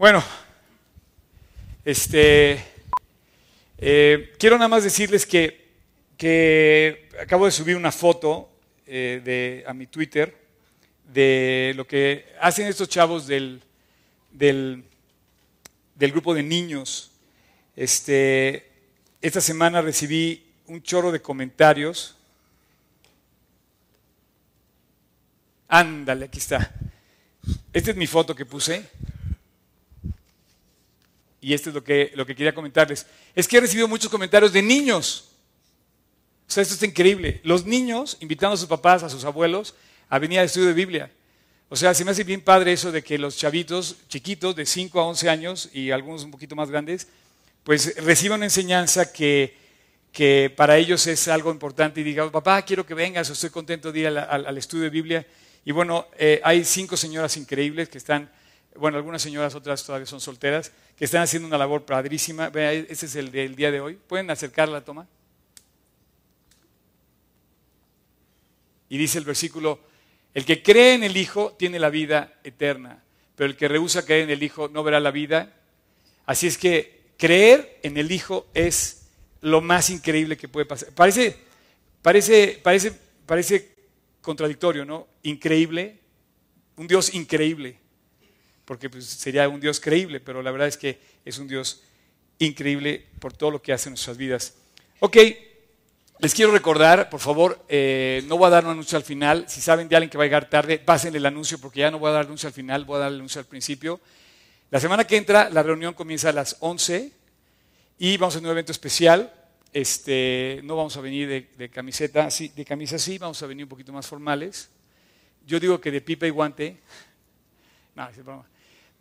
Bueno, este, eh, quiero nada más decirles que, que acabo de subir una foto eh, de, a mi Twitter de lo que hacen estos chavos del, del, del grupo de niños. Este, esta semana recibí un chorro de comentarios. Ándale, aquí está. Esta es mi foto que puse. Y esto es lo que, lo que quería comentarles. Es que he recibido muchos comentarios de niños. O sea, esto está increíble. Los niños invitando a sus papás, a sus abuelos, a venir al estudio de Biblia. O sea, se me hace bien padre eso de que los chavitos chiquitos de 5 a 11 años y algunos un poquito más grandes, pues reciban una enseñanza que, que para ellos es algo importante y digan, papá, quiero que vengas, estoy contento de ir al, al estudio de Biblia. Y bueno, eh, hay cinco señoras increíbles que están bueno, algunas señoras, otras todavía son solteras, que están haciendo una labor padrísima. Vean, ese es el del día de hoy. ¿Pueden acercar la toma? Y dice el versículo, el que cree en el Hijo tiene la vida eterna, pero el que rehúsa creer en el Hijo no verá la vida. Así es que creer en el Hijo es lo más increíble que puede pasar. Parece, parece, parece, parece contradictorio, ¿no? Increíble, un Dios increíble porque pues, sería un Dios creíble, pero la verdad es que es un Dios increíble por todo lo que hace en nuestras vidas. Ok, les quiero recordar, por favor, eh, no voy a dar un anuncio al final. Si saben de alguien que va a llegar tarde, pasen el anuncio porque ya no voy a dar anuncio al final, voy a dar el anuncio al principio. La semana que entra, la reunión comienza a las 11 y vamos a tener un evento especial. Este, no vamos a venir de, camiseta, de camisa así, vamos a venir un poquito más formales. Yo digo que de pipa y guante. No, es broma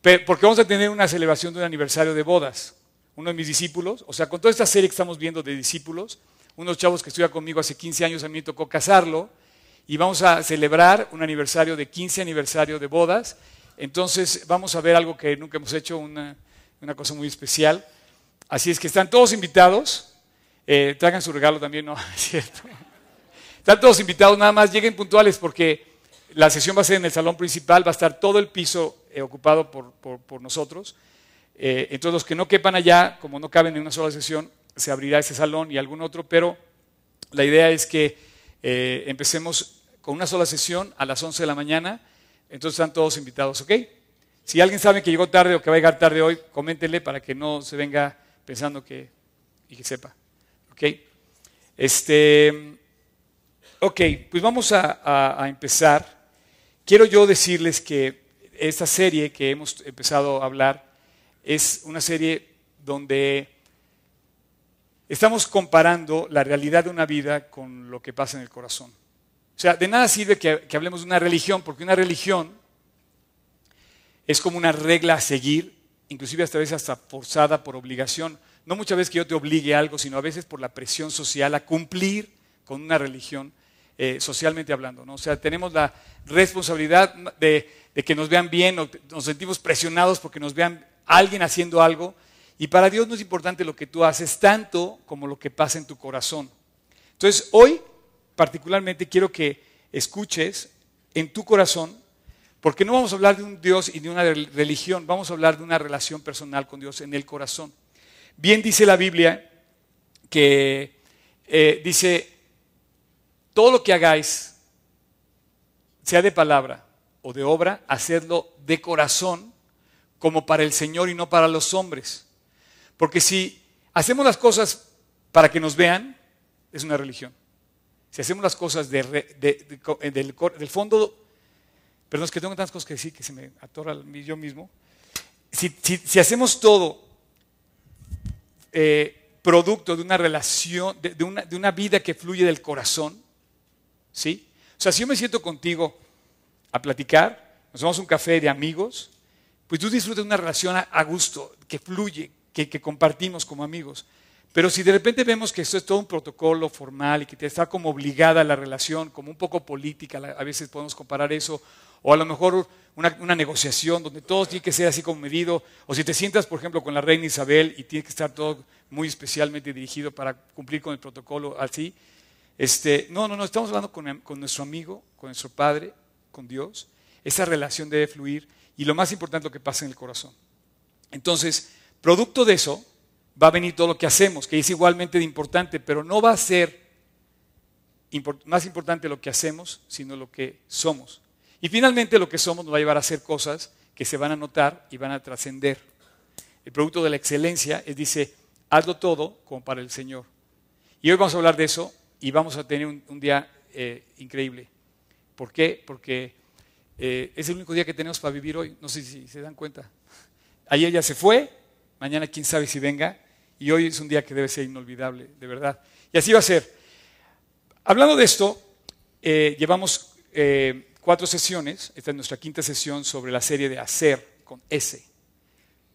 porque vamos a tener una celebración de un aniversario de bodas. Uno de mis discípulos, o sea, con toda esta serie que estamos viendo de discípulos, unos chavos que estudia conmigo hace 15 años, a mí me tocó casarlo, y vamos a celebrar un aniversario de 15 aniversario de bodas. Entonces vamos a ver algo que nunca hemos hecho, una, cosa muy especial. Así es que están todos invitados. Eh, traigan su regalo también, ¿no? Están todos invitados, nada más lleguen puntuales porque la sesión va a ser en el salón principal, va a estar todo el piso ocupado por, nosotros. Eh, entonces los que no quepan allá, como no caben en una sola sesión, se abrirá ese salón y algún otro, pero la idea es que eh, empecemos con una sola sesión a las 11 de la mañana, entonces están todos invitados, ¿ok? Si alguien sabe que llegó tarde o que va a llegar tarde hoy, coméntenle para que no se venga pensando que, y que sepa, ¿ok? Este, ok, pues vamos a empezar. Quiero yo decirles que esta serie que hemos empezado a hablar es una serie donde estamos comparando la realidad de una vida con lo que pasa en el corazón. O sea, de nada sirve que, hablemos de una religión, porque una religión es como una regla a seguir, inclusive hasta veces hasta forzada por obligación. No muchas veces que yo te obligue a algo, sino a veces por la presión social a cumplir con una religión, eh, socialmente hablando. ¿no? O sea, tenemos la responsabilidad de que nos vean bien, o nos sentimos presionados porque nos vean alguien haciendo algo. Y para Dios no es importante lo que tú haces tanto como lo que pasa en tu corazón. Entonces, hoy particularmente quiero que escuches en tu corazón, porque no vamos a hablar de un Dios y de una religión, vamos a hablar de una relación personal con Dios en el corazón. Bien dice la Biblia que eh, dice, todo lo que hagáis, sea de palabra o de obra, hacedlo de corazón, como para el Señor y no para los hombres. Porque si hacemos las cosas para que nos vean, es una religión. Si hacemos las cosas del, fondo, perdón, es que tengo tantas cosas que decir que se me atora yo mismo. Si, hacemos todo eh, producto de una relación, de una vida que fluye del corazón, ¿sí? O sea, si yo me siento contigo a platicar, nos tomamos un café de amigos, pues tú disfrutas una relación a, gusto, que fluye, que, compartimos como amigos. Pero si de repente vemos que esto es todo un protocolo formal y que te está como obligada la relación, como un poco política, a veces podemos comparar eso, o a lo mejor una, una, negociación donde todo tiene que ser así como medido, o si te sientas, por ejemplo, con la reina Isabel y tiene que estar todo muy especialmente dirigido para cumplir con el protocolo así. Este, no, no, no, estamos hablando con, nuestro amigo, con nuestro padre, con Dios, esa relación debe fluir y lo más importante lo que pasa en el corazón. Entonces, producto de eso, va a venir todo lo que hacemos, que es igualmente de importante, pero no va a ser más importante lo que hacemos, sino lo que somos. Y finalmente lo que somos nos va a llevar a hacer cosas que se van a notar y van a trascender. El producto de la excelencia es, dice, hazlo todo como para el Señor. Y hoy vamos a hablar de eso y vamos a tener un, día eh, increíble. ¿Por qué? Porque eh, es el único día que tenemos para vivir hoy. No sé si se dan cuenta. Ayer ya se fue, mañana quién sabe si venga, y hoy es un día que debe ser inolvidable, de verdad. Y así va a ser. Hablando de esto, eh, llevamos cuatro sesiones, esta es nuestra quinta sesión sobre la serie de hacer con S,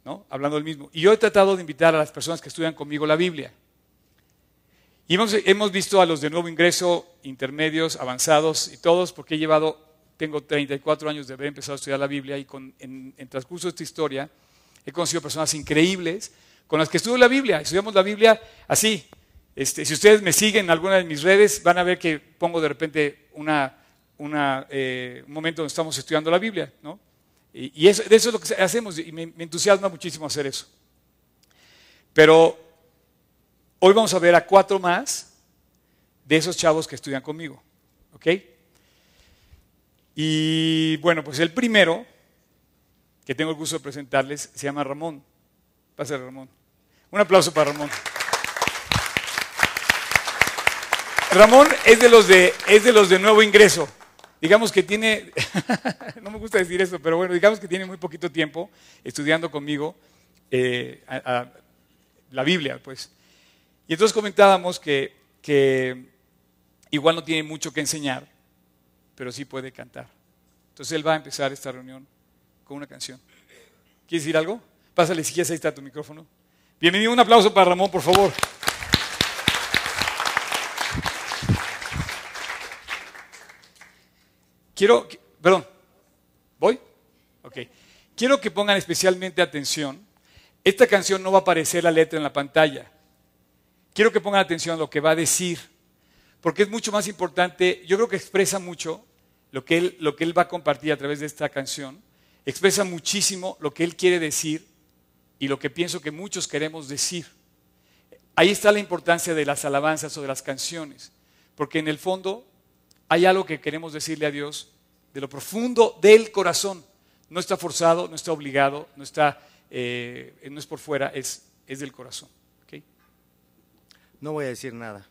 ¿no? hablando del mismo. Y yo he tratado de invitar a las personas que estudian conmigo la Biblia. Y hemos, hemos visto a los de nuevo ingreso, intermedios, avanzados y todos, porque he llevado, tengo 34 años de haber empezado a estudiar la Biblia y con, en, en transcurso de esta historia he conocido personas increíbles con las que estudio la Biblia. Estudiamos la Biblia así, este, si ustedes me siguen en alguna de mis redes, van a ver que pongo de repente eh, un momento donde estamos estudiando la Biblia, ¿no? Y, eso, de eso es lo que hacemos y me, entusiasma muchísimo hacer eso. Pero hoy vamos a ver a cuatro más de esos chavos que estudian conmigo, ¿ok? Y bueno, pues el primero que tengo el gusto de presentarles se llama Ramón. Pase Ramón. Un aplauso para Ramón. Ramón es de los de, es de los de nuevo ingreso. Digamos que tiene, no me gusta decir eso, pero bueno, digamos que tiene muy poquito tiempo estudiando conmigo eh, la Biblia, pues. Y entonces comentábamos que, igual no tiene mucho que enseñar, pero sí puede cantar. Entonces él va a empezar esta reunión con una canción. ¿Quieres decir algo? Pásale si quieres, ahí está tu micrófono. Bienvenido, un aplauso para Ramón, por favor. Quiero, perdón, ¿voy? Ok. Quiero que pongan especialmente atención. Esta canción no va a aparecer la letra en la pantalla. Quiero que pongan atención a lo que va a decir, porque es mucho más importante, yo creo que expresa mucho lo que él, va a compartir a través de esta canción, expresa muchísimo lo que él quiere decir y lo que pienso que muchos queremos decir. Ahí está la importancia de las alabanzas o de las canciones, porque en el fondo hay algo que queremos decirle a Dios de lo profundo del corazón. No está forzado, no está obligado, no, está, eh, no es por fuera, es del corazón. No voy a decir nada,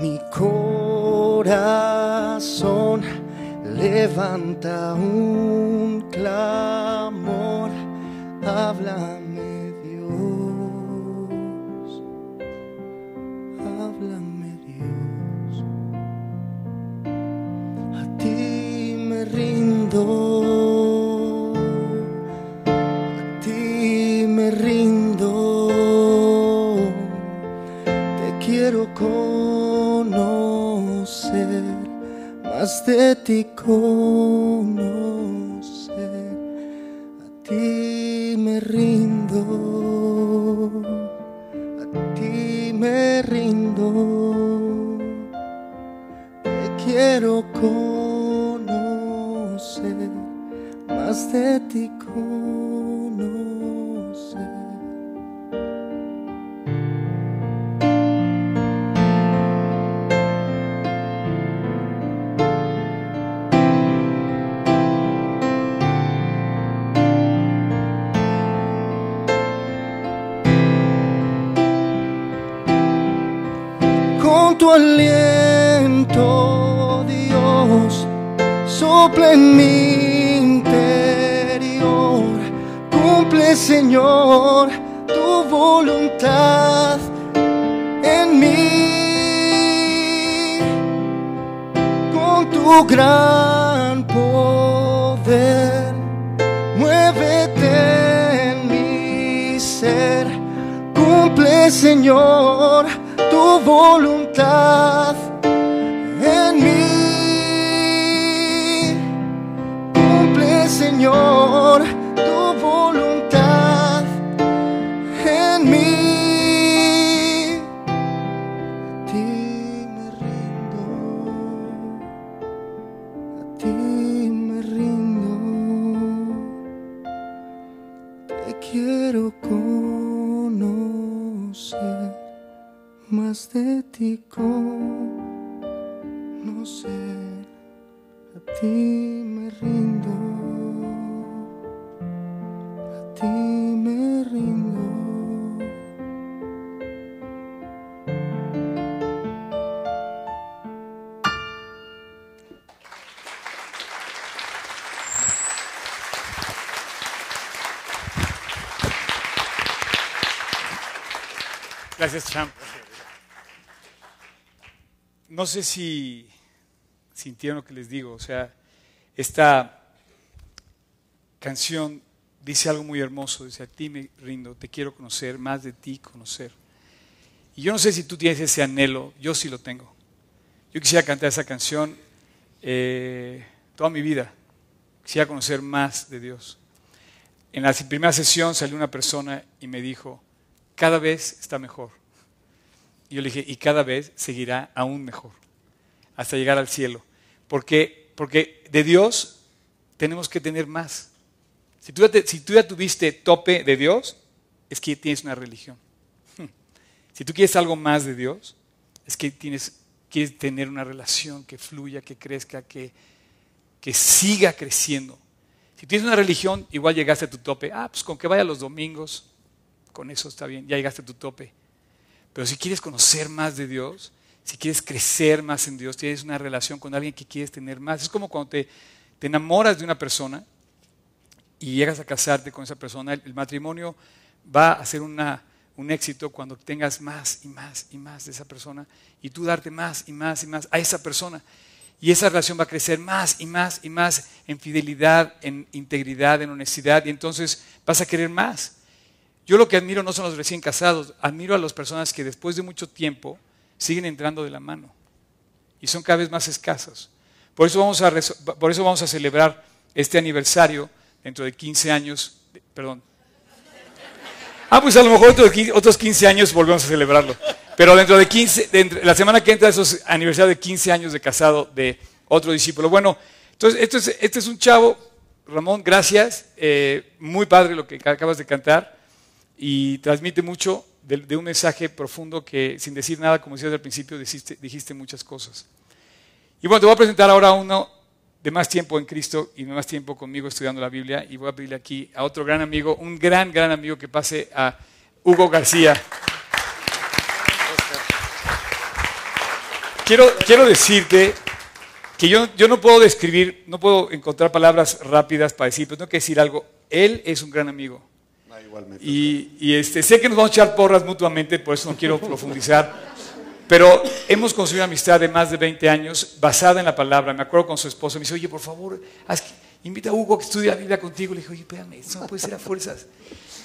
Mi corazón levanta un clamor, habla de ti conocer. ti me rindo, a ti me rindo. Te quiero conocer, más de ti conocer. Señor, No sé si sintieron lo que les digo. O sea, esta canción dice algo muy hermoso. Dice, a ti me rindo, te quiero conocer, más de ti conocer. Y yo no sé si tú tienes ese anhelo, yo sí lo tengo. Yo quisiera cantar esa canción eh, toda mi vida. Quisiera conocer más de Dios. En la primera sesión salió una persona y me dijo, cada vez está mejor. Y yo le dije, y cada vez seguirá aún mejor, hasta llegar al cielo. Porque, porque de Dios tenemos que tener más. Si tú, ya si tú ya tuviste tope de Dios, es que tienes una religión. Si tú quieres algo más de Dios, es que tienes, quieres tener una relación que fluya, que crezca, que, que siga creciendo. Si tienes una religión, igual llegaste a tu tope. Ah, pues con que vaya los domingos, con eso está bien, ya llegaste a tu tope. Pero si quieres conocer más de Dios, si quieres crecer más en Dios, tienes una relación con alguien que quieres tener más. Es como cuando te, te enamoras de una persona y llegas a casarte con esa persona, el, el matrimonio va a ser una, un éxito cuando tengas más y más y más de esa persona y tú darte más y más y más a esa persona. Y esa relación va a crecer más y más y más en fidelidad, en integridad, en honestidad y entonces vas a querer más. Yo lo que admiro no son los recién casados, admiro a las personas que después de mucho tiempo siguen entrando de la mano y son cada vez más escasas. Por eso vamos a, por eso vamos a celebrar este aniversario dentro de 15 años, de- perdón. Ah, pues a lo mejor otros 15 otros 15 años volvemos a celebrarlo. Pero dentro de 15, dentro- la semana que entra esos aniversario de 15 años de casado de otro discípulo. Bueno, entonces este es, este es un chavo, Ramón, gracias, eh, muy padre lo que acabas de cantar y transmite mucho de, de un mensaje profundo que sin decir nada, como decías al principio, dijiste, dijiste muchas cosas. Y bueno, te voy a presentar ahora a uno de más tiempo en Cristo y de más tiempo conmigo estudiando la Biblia y voy a pedirle aquí a otro gran amigo, un gran, gran amigo que pase a Hugo García. Quiero, quiero decirte que yo, yo no puedo describir, no puedo encontrar palabras rápidas para decir, pero tengo que decir algo. Él es un gran amigo. Igualmente. Y, y, este, sé que nos vamos a echar porras mutuamente, por eso no quiero profundizar. Pero hemos construido una amistad de más de 20 años basada en la palabra. Me acuerdo con su esposo, me dice, oye, por favor, haz que- invita a Hugo a que estudie la Biblia contigo. Le dije, oye, espérame, eso no puede ser a fuerzas.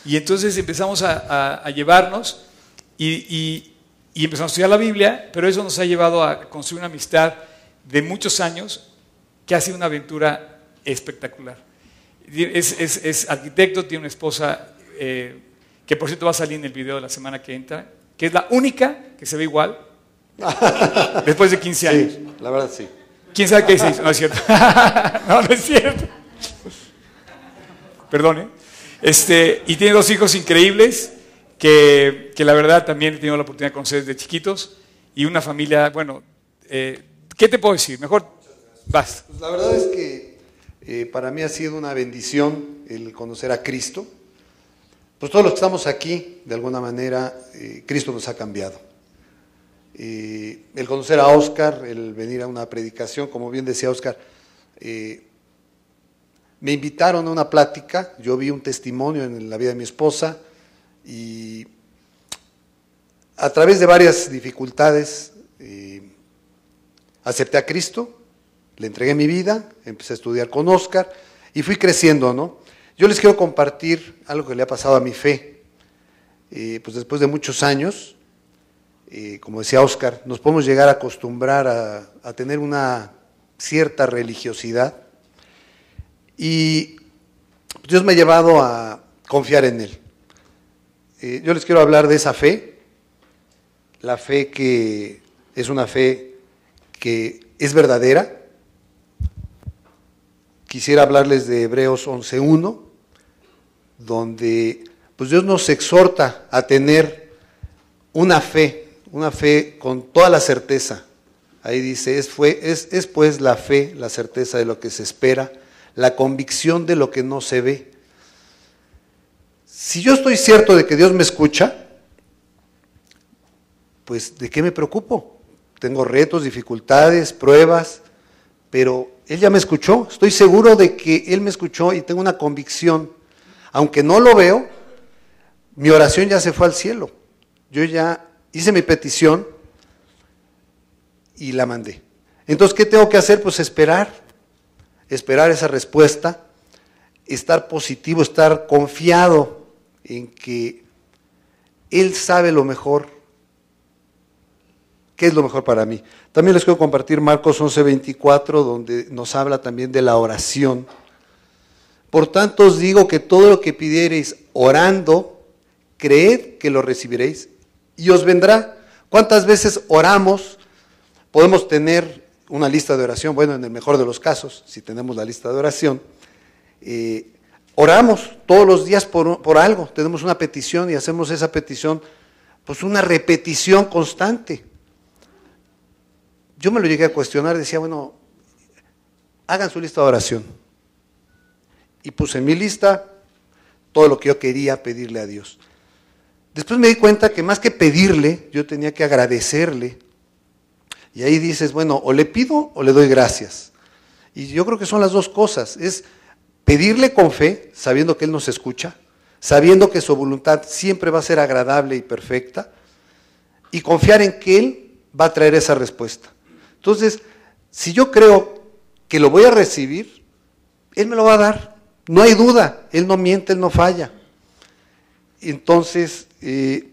Y entonces empezamos a, a- a llevarnos y, y- y empezamos a estudiar la Biblia, pero eso nos ha llevado a construir una amistad de muchos años que ha sido una aventura espectacular. Es, es- es arquitecto, tiene una esposa eh, que por cierto va a salir en el video de la semana que entra, que es la única que se ve igual después de 15 años. Sí, la verdad sí. ¿Quién sabe qué se hizo? No es cierto. no, no es cierto. Perdón, ¿eh? Este, y tiene dos hijos increíbles que, que la verdad también he tenido la oportunidad de conocer desde chiquitos y una familia, bueno, eh, ¿qué te puedo decir? Mejor vas. Pues la verdad es que eh, para mí ha sido una bendición el conocer a Cristo. Pues todos los que estamos aquí, de alguna manera, eh, Cristo nos ha cambiado. El conocer a Oscar, el venir a una predicación, como bien decía Oscar, eh, me invitaron a una plática, yo vi un testimonio en la vida de mi esposa y a través de varias dificultades eh, acepté a Cristo, le entregué mi vida, empecé a estudiar con Oscar y fui creciendo, ¿no? Yo les quiero compartir algo que le ha pasado a mi fe. Eh, pues después de muchos años, eh, como decía Oscar, nos podemos llegar a acostumbrar a, tener una cierta religiosidad y Dios me ha llevado a confiar en Él. Eh, yo les quiero hablar de esa fe, la fe que es una fe que es verdadera. Quisiera hablarles de Hebreos 11.1, donde pues Dios nos exhorta a tener una fe, una fe con toda la certeza. Ahí dice, es, fue, es, es pues la fe, la certeza de lo que se espera, la convicción de lo que no se ve. Si yo estoy cierto de que Dios me escucha, pues ¿de qué me preocupo? Tengo retos, dificultades, pruebas, pero Él ya me escuchó. Estoy seguro de que Él me escuchó y tengo una convicción. Aunque no lo veo, mi oración ya se fue al cielo. Yo ya hice mi petición y la mandé. Entonces, ¿qué tengo que hacer? Pues esperar, esperar esa respuesta, estar positivo, estar confiado en que Él sabe lo mejor, qué es lo mejor para mí. También les quiero compartir Marcos 11:24, donde nos habla también de la oración. Por tanto os digo que todo lo que pidiereis orando, creed que lo recibiréis y os vendrá. ¿Cuántas veces oramos? Podemos tener una lista de oración, bueno, en el mejor de los casos, si tenemos la lista de oración, eh, oramos todos los días por, por algo, tenemos una petición y hacemos esa petición, pues una repetición constante. Yo me lo llegué a cuestionar, decía, bueno, hagan su lista de oración. Y puse en mi lista todo lo que yo quería pedirle a Dios. Después me di cuenta que más que pedirle, yo tenía que agradecerle. Y ahí dices, bueno, o le pido o le doy gracias. Y yo creo que son las dos cosas. Es pedirle con fe, sabiendo que Él nos escucha, sabiendo que su voluntad siempre va a ser agradable y perfecta, y confiar en que Él va a traer esa respuesta. Entonces, si yo creo que lo voy a recibir, Él me lo va a dar. No hay duda, Él no miente, Él no falla. Entonces, eh,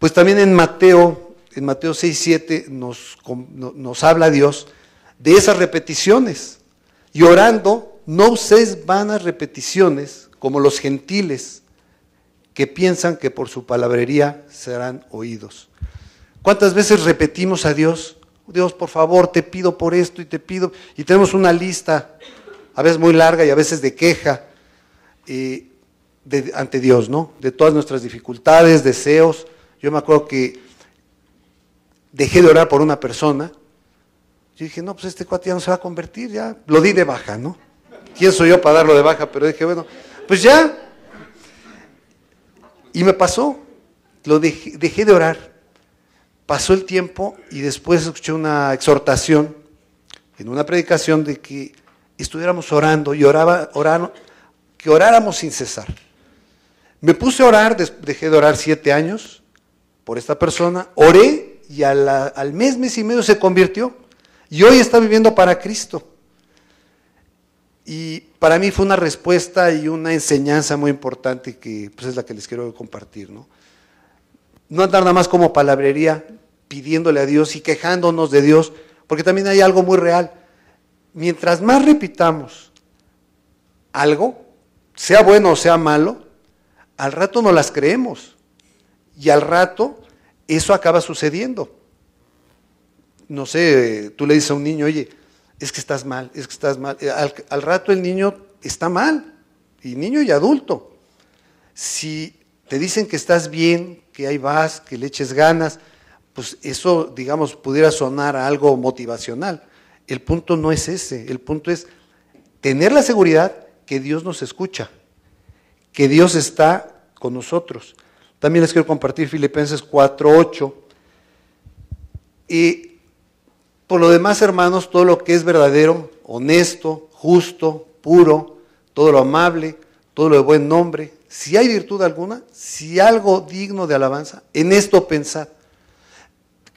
pues también en Mateo, en Mateo 6, 7 nos, nos habla Dios de esas repeticiones. Y orando, no uséis vanas repeticiones como los gentiles que piensan que por su palabrería serán oídos. ¿Cuántas veces repetimos a Dios? Dios, por favor, te pido por esto y te pido. Y tenemos una lista, a veces muy larga y a veces de queja de, ante Dios, ¿no? De todas nuestras dificultades, deseos. Yo me acuerdo que dejé de orar por una persona. Yo dije, no, pues este cuate ya no se va a convertir, ya lo di de baja, ¿no? ¿Quién soy yo para darlo de baja? Pero dije, bueno, pues ya. Y me pasó, lo dejé, dejé de orar. Pasó el tiempo y después escuché una exhortación en una predicación de que estuviéramos orando y oraba, orando, que oráramos sin cesar. Me puse a orar, dejé de orar siete años por esta persona, oré y al mes, mes y medio se convirtió. Y hoy está viviendo para Cristo. Y para mí fue una respuesta y una enseñanza muy importante que pues, es la que les quiero compartir. ¿no? no andar nada más como palabrería pidiéndole a Dios y quejándonos de Dios, porque también hay algo muy real. Mientras más repitamos algo, sea bueno o sea malo, al rato no las creemos. Y al rato eso acaba sucediendo. No sé, tú le dices a un niño, oye, es que estás mal, es que estás mal. Al, rato el niño está mal, y niño y adulto. Si te dicen que estás bien, que ahí vas, que le eches ganas, pues eso, digamos, pudiera sonar a algo motivacional. El punto no es ese, el punto es tener la seguridad que Dios nos escucha, que Dios está con nosotros. También les quiero compartir Filipenses 4:8. Y por lo demás, hermanos, todo lo que es verdadero, honesto, justo, puro, todo lo amable, todo lo de buen nombre, si hay virtud alguna, si algo digno de alabanza, en esto pensad.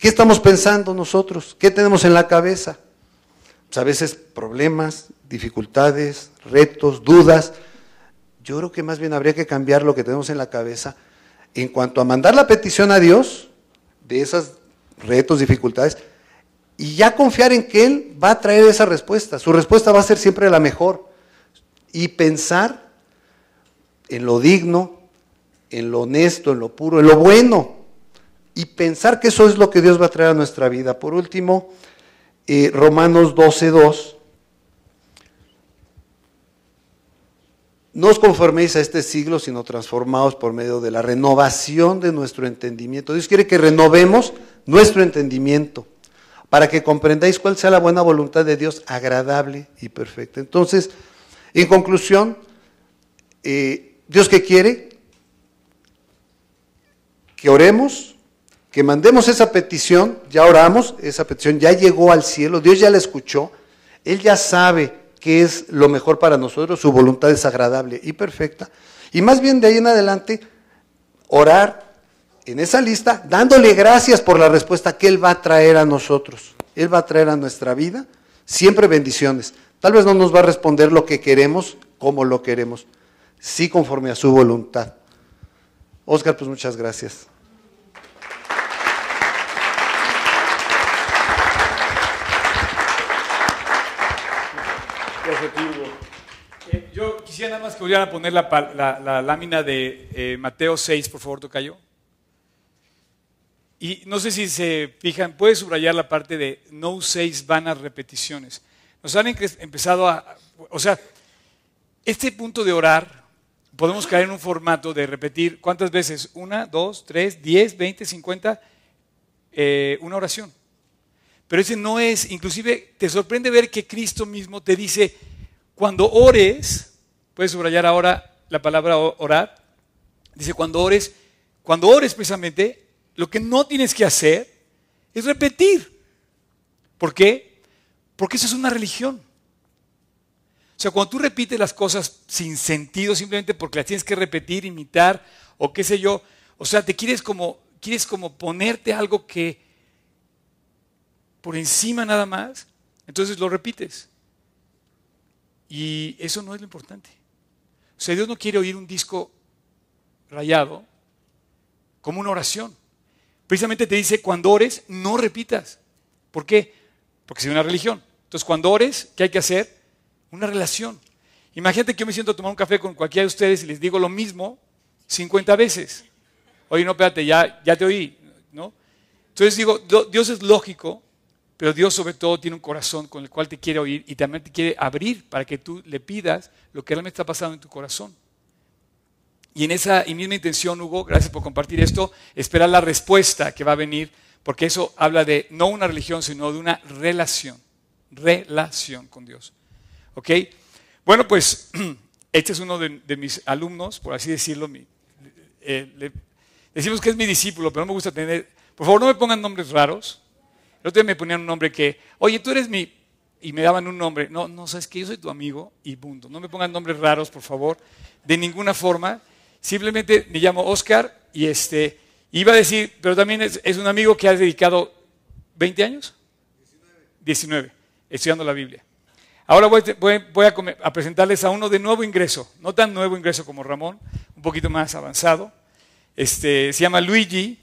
¿Qué estamos pensando nosotros? ¿Qué tenemos en la cabeza? Pues a veces problemas, dificultades, retos, dudas. Yo creo que más bien habría que cambiar lo que tenemos en la cabeza en cuanto a mandar la petición a Dios de esos retos, dificultades, y ya confiar en que Él va a traer esa respuesta. Su respuesta va a ser siempre la mejor. Y pensar en lo digno, en lo honesto, en lo puro, en lo bueno. Y pensar que eso es lo que Dios va a traer a nuestra vida. Por último, eh, Romanos 12.2 No os conforméis a este siglo, sino transformaos por medio de la renovación de nuestro entendimiento. Dios quiere que renovemos nuestro entendimiento para que comprendáis cuál sea la buena voluntad de Dios, agradable y perfecta. Entonces, en conclusión, eh, Dios que quiere que oremos, que mandemos esa petición, ya oramos, esa petición ya llegó al cielo, Dios ya la escuchó, Él ya sabe que es lo mejor para nosotros, su voluntad es agradable y perfecta. Y más bien de ahí en adelante, orar en esa lista, dándole gracias por la respuesta que Él va a traer a nosotros. Él va a traer a nuestra vida siempre bendiciones. Tal vez no nos va a responder lo que queremos como lo queremos, sí conforme a su voluntad. Oscar, pues muchas gracias. Quisiera nada más que volvieran a poner la, lámina de eh, Mateo 6, por favor, Tocayo. Y no sé si se fijan, puede subrayar la parte de no uséis vanas repeticiones. Nos han empezado a, o sea, este punto de orar, podemos caer en un formato de repetir cuántas veces, una, dos, tres, diez, veinte, cincuenta, eh, una oración. Pero ese no es, inclusive te sorprende ver que Cristo mismo te dice, cuando ores, puedes subrayar ahora la palabra orar, dice cuando ores, cuando ores precisamente, lo que no tienes que hacer es repetir. ¿Por qué? Porque eso es una religión. O sea, cuando tú repites las cosas sin sentido, simplemente porque las tienes que repetir, imitar, o qué sé yo, o sea, te quieres como, quieres como ponerte algo que por encima nada más, entonces lo repites. Y eso no es lo importante. O sea, Dios no quiere oír un disco rayado como una oración. Precisamente te dice, cuando ores, no repitas. ¿Por qué? Porque es una religión. Entonces, cuando ores, ¿qué hay que hacer? Una relación. Imagínate que yo me siento a tomar un café con cualquiera de ustedes y les digo lo mismo 50 veces. Oye, no, espérate, ya, ya te oí. ¿no? Entonces digo, Dios es lógico pero Dios sobre todo tiene un corazón con el cual te quiere oír y también te quiere abrir para que tú le pidas lo que realmente está pasando en tu corazón. Y en esa misma intención, Hugo, gracias por compartir esto, esperar la respuesta que va a venir, porque eso habla de no una religión, sino de una relación, relación con Dios. ¿Ok? Bueno, pues este es uno de, mis alumnos, por así decirlo. Eh, decimos que es mi discípulo, pero no me gusta tener... Por favor, no me pongan nombres raros el otro día me ponían un nombre que, oye, tú eres mi... Y me daban un nombre. No, no, sabes que yo soy tu amigo y punto. No me pongan nombres raros, por favor, de ninguna forma. Simplemente me llamo Oscar y este, iba a decir, pero también es, un amigo que ha dedicado 20 años. 19. estudiando la Biblia. Ahora voy, a, presentarles a uno de nuevo ingreso, no tan nuevo ingreso como Ramón, un poquito más avanzado. Este, se llama Luigi.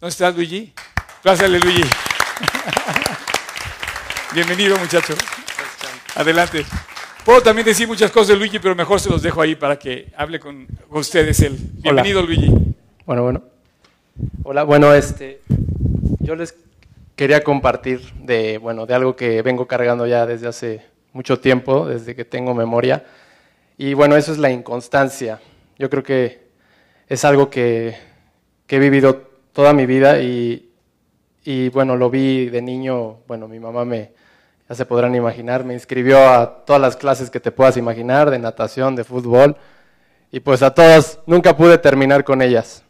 ¿Dónde está Luigi? Pásale, Luigi. Bienvenido, muchacho. Adelante. Puedo también decir muchas cosas de Luigi, pero mejor se los dejo ahí para que hable con ustedes él. Bienvenido, Luigi. Bueno, bueno. Hola, bueno, este, yo les quería compartir de, bueno, de algo que vengo cargando ya desde hace mucho tiempo, desde que tengo memoria. Y bueno, eso es la inconstancia. Yo creo que es algo que, que he vivido toda mi vida y, y bueno, lo vi de niño, bueno, mi mamá me, ya se podrán imaginar, me inscribió a todas las clases que te puedas imaginar, de natación, de fútbol, y pues a todas nunca pude terminar con ellas.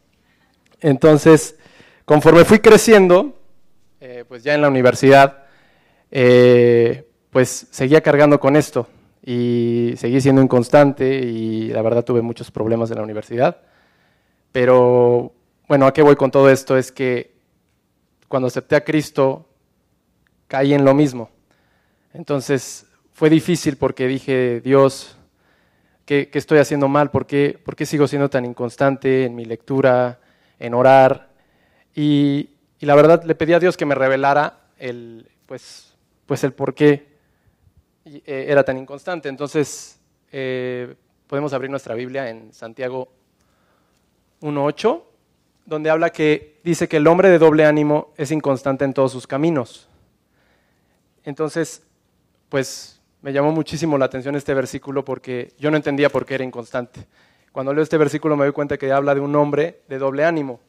Entonces, conforme fui creciendo, eh, pues ya en la universidad, eh, pues seguía cargando con esto y seguí siendo inconstante y la verdad tuve muchos problemas en la universidad. Pero bueno, ¿a qué voy con todo esto? Es que cuando acepté a Cristo, caí en lo mismo. Entonces fue difícil porque dije, Dios, ¿qué, estoy haciendo mal? ¿Por qué, ¿Por qué, sigo siendo tan inconstante en mi lectura, en orar? Y, la verdad le pedí a Dios que me revelara el, pues, pues el por qué eh, era tan inconstante. Entonces eh, podemos abrir nuestra Biblia en Santiago 1.8, donde habla que dice que el hombre de doble ánimo es inconstante en todos sus caminos. Entonces, pues me llamó muchísimo la atención este versículo porque yo no entendía por qué era inconstante. Cuando leo este versículo me doy cuenta que habla de un hombre de doble ánimo.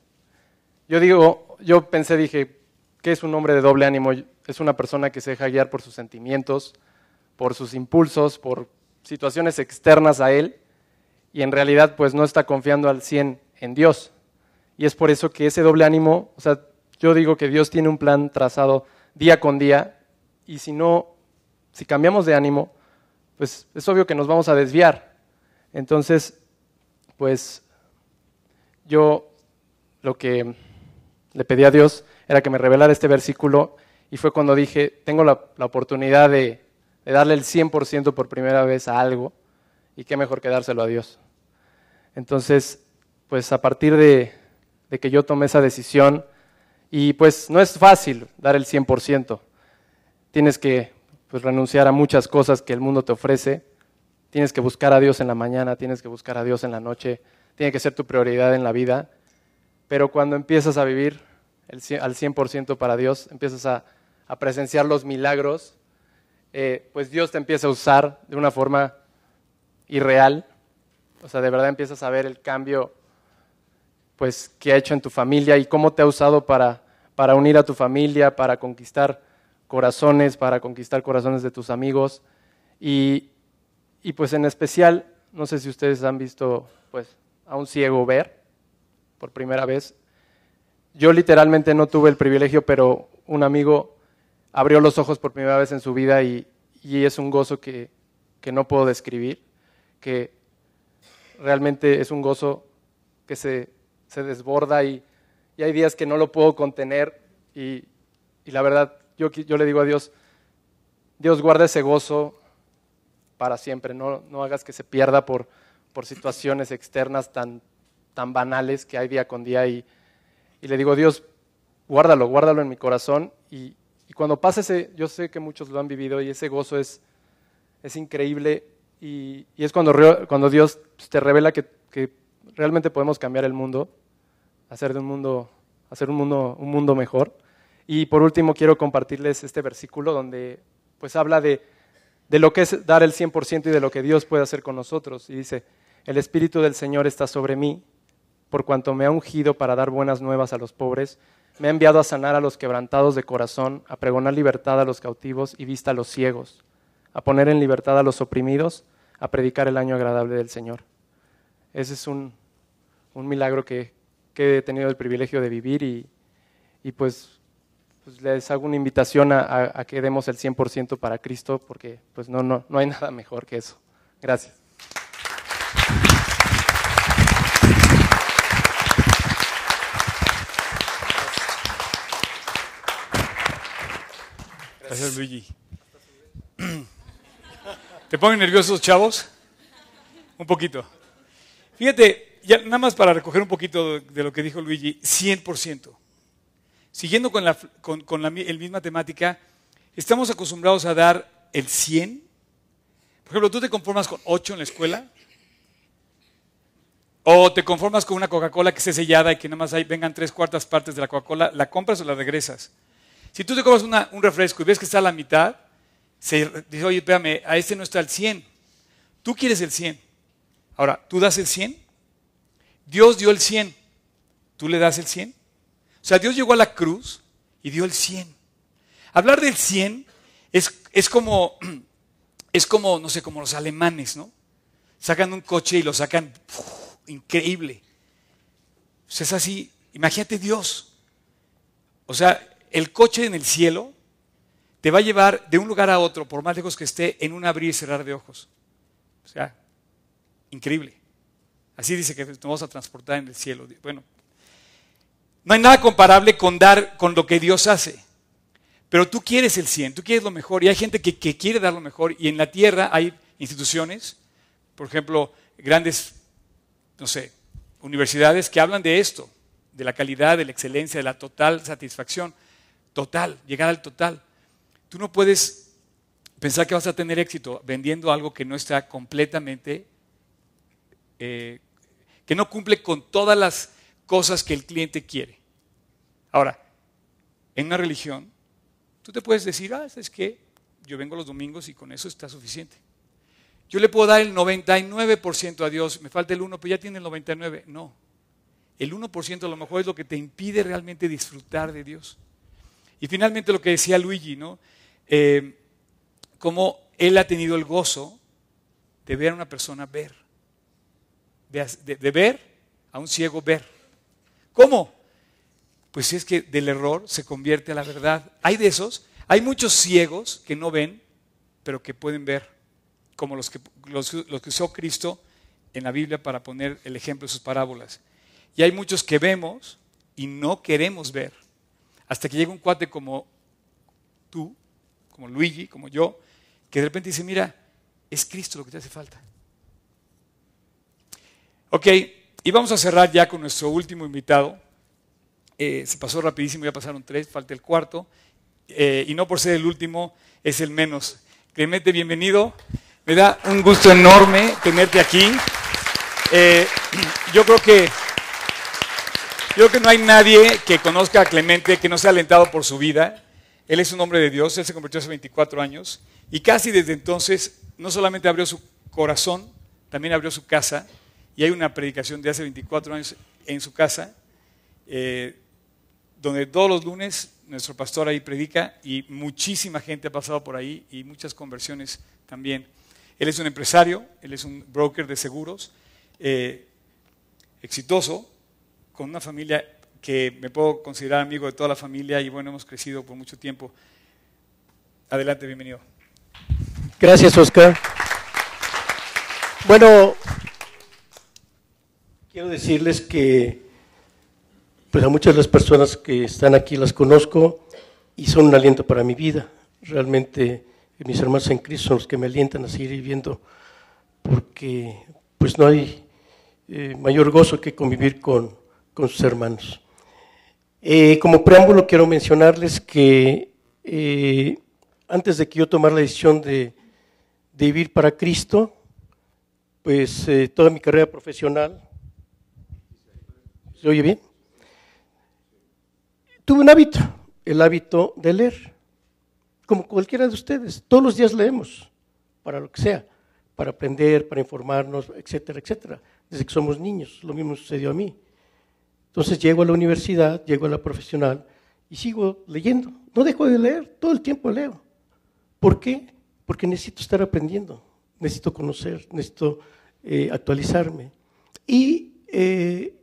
Yo digo, yo pensé, dije, ¿qué es un hombre de doble ánimo? Es una persona que se deja guiar por sus sentimientos, por sus impulsos, por situaciones externas a él y en realidad pues no está confiando al 100 en Dios. Y es por eso que ese doble ánimo, o sea, yo digo que Dios tiene un plan trazado día con día y si no, si cambiamos de ánimo, pues es obvio que nos vamos a desviar. Entonces, pues yo lo que le pedí a Dios era que me revelara este versículo y fue cuando dije, tengo la, oportunidad de, de, darle el 100% por primera vez a algo y qué mejor que dárselo a Dios. Entonces, pues a partir de, de que yo tomé esa decisión, y pues no es fácil dar el 100%, tienes que pues, renunciar a muchas cosas que el mundo te ofrece, tienes que buscar a Dios en la mañana, tienes que buscar a Dios en la noche, tiene que ser tu prioridad en la vida, pero cuando empiezas a vivir el, al 100% para Dios, empiezas a, presenciar los milagros, eh, pues Dios te empieza a usar de una forma irreal, o sea, de verdad empiezas a ver el cambio pues, que ha hecho en tu familia y cómo te ha usado para, para unir a tu familia, para conquistar corazones, para conquistar corazones de tus amigos. Y, y pues en especial, no sé si ustedes han visto pues, a un ciego ver por primera vez. Yo literalmente no tuve el privilegio, pero un amigo abrió los ojos por primera vez en su vida y, y es un gozo que, que no puedo describir, que realmente es un gozo que se, se desborda y, y, hay días que no lo puedo contener y, y la verdad yo, yo, le digo a Dios, Dios guarda ese gozo para siempre, no, no hagas que se pierda por, por situaciones externas tan, tan banales que hay día con día y, y le digo, Dios, guárdalo, guárdalo en mi corazón y, y, cuando pase ese, yo sé que muchos lo han vivido y ese gozo es, es increíble y, y es cuando, cuando Dios te revela que, que realmente podemos cambiar el mundo, hacer de un mundo, hacer un mundo, un mundo mejor. Y por último quiero compartirles este versículo donde pues habla de, de lo que es dar el 100% y de lo que Dios puede hacer con nosotros. Y dice, el Espíritu del Señor está sobre mí, por cuanto me ha ungido para dar buenas nuevas a los pobres, me ha enviado a sanar a los quebrantados de corazón, a pregonar libertad a los cautivos y vista a los ciegos, a poner en libertad a los oprimidos, a predicar el año agradable del Señor. Ese es un, un milagro que, he tenido el privilegio de vivir y, pues, pues, les hago una invitación a, a, que demos el 100% para Cristo porque pues no, no, no hay nada mejor que eso. Gracias. Gracias, Luigi. ¿Te ponen nerviosos, chavos? Un poquito. Fíjate, ya nada más para recoger un poquito de lo que dijo Luigi, 100%. Siguiendo con la, con, la misma temática, estamos acostumbrados a dar el 100, Por ejemplo, ¿tú te conformas con 8 en la escuela? ¿O te conformas con una Coca-Cola que esté sellada y que nada más ahí vengan tres cuartas partes de la Coca-Cola? ¿La compras o la regresas? Si tú te compras una- un refresco y ves que está a la mitad, se dice, oye, espérame, a este no está el 100. Tú quieres el 100. Ahora, ¿tú das el 100? Dios dio el 100. ¿Tú le das el 100? O sea, Dios llegó a la cruz y dio el 100. Hablar del 100 es, es como, es como, no sé, como los alemanes, ¿no? Sacan un coche y lo sacan increíble. Sea, es así, imagínate Dios. O sea, el coche en el cielo te va a llevar de un lugar a otro, por más lejos que esté, en un abrir y cerrar de ojos. O sea, increíble. Así dice que nos vamos a transportar en el cielo. Bueno, no hay nada comparable con dar con lo que Dios hace. Pero tú quieres el 100, tú quieres lo mejor y hay gente que, quiere dar lo mejor y en la tierra hay instituciones, por ejemplo, grandes, no sé, universidades que hablan de esto, de la calidad, de la excelencia, de la total satisfacción, total, llegar al total. Tú no puedes pensar que vas a tener éxito vendiendo algo que no está completamente, eh, que no cumple con todas las cosas que el cliente quiere. Ahora, en una religión, tú te puedes decir, ah, es que yo vengo los domingos y con eso está suficiente. Yo le puedo dar el 99% a Dios, me falta el 1, pero ya tiene el 99%. No, el 1% a lo mejor es lo que te impide realmente disfrutar de Dios. Y finalmente lo que decía Luigi, ¿no? Eh, cómo él ha tenido el gozo de ver a una persona ver, de, ver a un ciego ver. ¿Cómo? Pues es que del error se convierte a la verdad. Hay de esos, hay muchos ciegos que no ven, pero que pueden ver, como los que, los, los que usó Cristo en la Biblia para poner el ejemplo de sus parábolas. Y hay muchos que vemos y no queremos ver, hasta que llega un cuate como tú, como Luigi, como yo, que de repente dice, mira, es Cristo lo que te hace falta. Ok, y vamos a cerrar ya con nuestro último invitado. Eh, se pasó rapidísimo, ya pasaron tres, falta el cuarto. Eh, y no por ser el último, es el menos. Clemente, bienvenido. Me da un gusto enorme tenerte aquí. Eh, yo creo que yo creo que no hay nadie que conozca a Clemente que no sea alentado por su vida. Él es un hombre de Dios, él se convirtió hace 24 años y casi desde entonces no solamente abrió su corazón, también abrió su casa y hay una predicación de hace 24 años en su casa, eh, donde todos los lunes nuestro pastor ahí predica y muchísima gente ha pasado por ahí y muchas conversiones también. Él es un empresario, él es un broker de seguros, eh, exitoso, con una familia que me puedo considerar amigo de toda la familia y bueno, hemos crecido por mucho tiempo. Adelante, bienvenido. Gracias, Oscar. Bueno, quiero decirles que pues a muchas de las personas que están aquí las conozco y son un aliento para mi vida. Realmente mis hermanos en Cristo son los que me alientan a seguir viviendo porque pues no hay eh, mayor gozo que convivir con, con sus hermanos. Eh, como preámbulo quiero mencionarles que eh, antes de que yo tomara la decisión de, de vivir para Cristo, pues toda mi carrera profesional, ¿se oye bien? Tuve un hábito, el hábito de leer, como cualquiera de ustedes. Todos los días leemos, para lo que sea, para aprender, para informarnos, etcétera, etcétera. Desde que somos niños, lo mismo sucedió a mí. Entonces llego a la universidad, llego a la profesional y sigo leyendo. No dejo de leer, todo el tiempo leo. ¿Por qué? Porque necesito estar aprendiendo, necesito conocer, necesito eh, actualizarme. Y eh,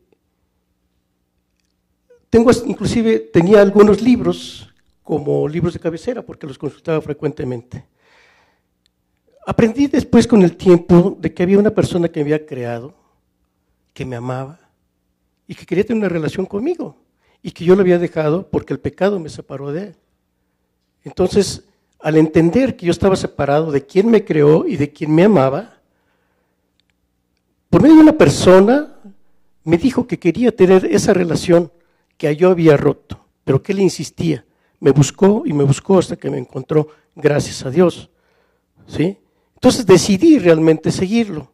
tengo, inclusive, tenía algunos libros como libros de cabecera porque los consultaba frecuentemente. Aprendí después con el tiempo de que había una persona que me había creado, que me amaba y que quería tener una relación conmigo y que yo lo había dejado porque el pecado me separó de él. Entonces, al entender que yo estaba separado de quien me creó y de quien me amaba, por medio de una persona me dijo que quería tener esa relación que yo había roto, pero que él insistía. Me buscó y me buscó hasta que me encontró, gracias a Dios. ¿Sí? Entonces decidí realmente seguirlo.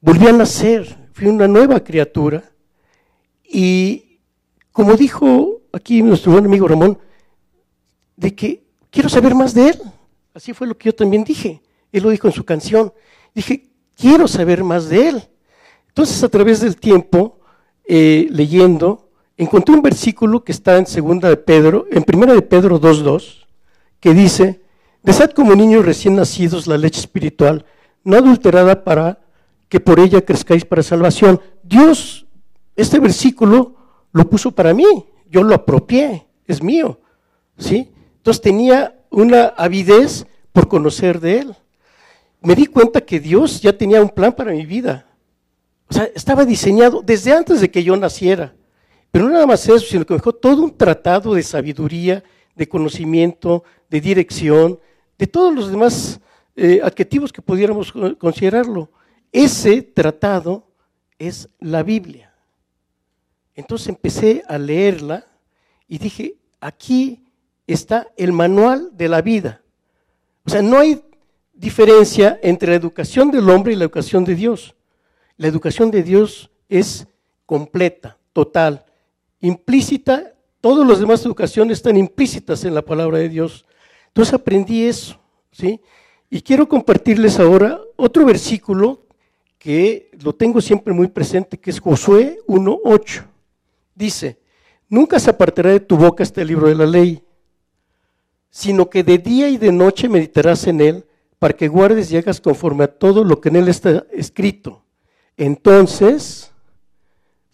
Volví a nacer, fui una nueva criatura y como dijo aquí nuestro buen amigo Ramón, de que quiero saber más de él. Así fue lo que yo también dije. Él lo dijo en su canción. Dije, quiero saber más de él. Entonces, a través del tiempo, eh, leyendo, encontré un versículo que está en segunda de Pedro, en primera de Pedro 2.2, que dice, Desad como niños recién nacidos la leche espiritual, no adulterada para que por ella crezcáis para salvación. Dios, este versículo lo puso para mí, yo lo apropié, es mío. ¿sí? Entonces tenía una avidez por conocer de Él. Me di cuenta que Dios ya tenía un plan para mi vida. O sea, estaba diseñado desde antes de que yo naciera. Pero no nada más eso, sino que dejó todo un tratado de sabiduría, de conocimiento, de dirección, de todos los demás eh, adjetivos que pudiéramos considerarlo. Ese tratado es la Biblia. Entonces empecé a leerla y dije, aquí está el manual de la vida. O sea, no hay diferencia entre la educación del hombre y la educación de Dios. La educación de Dios es completa, total, implícita. Todas las demás educaciones están implícitas en la palabra de Dios. Entonces aprendí eso, ¿sí? Y quiero compartirles ahora otro versículo que lo tengo siempre muy presente, que es Josué 1.8. Dice, nunca se apartará de tu boca este libro de la ley, sino que de día y de noche meditarás en él, para que guardes y hagas conforme a todo lo que en él está escrito. Entonces,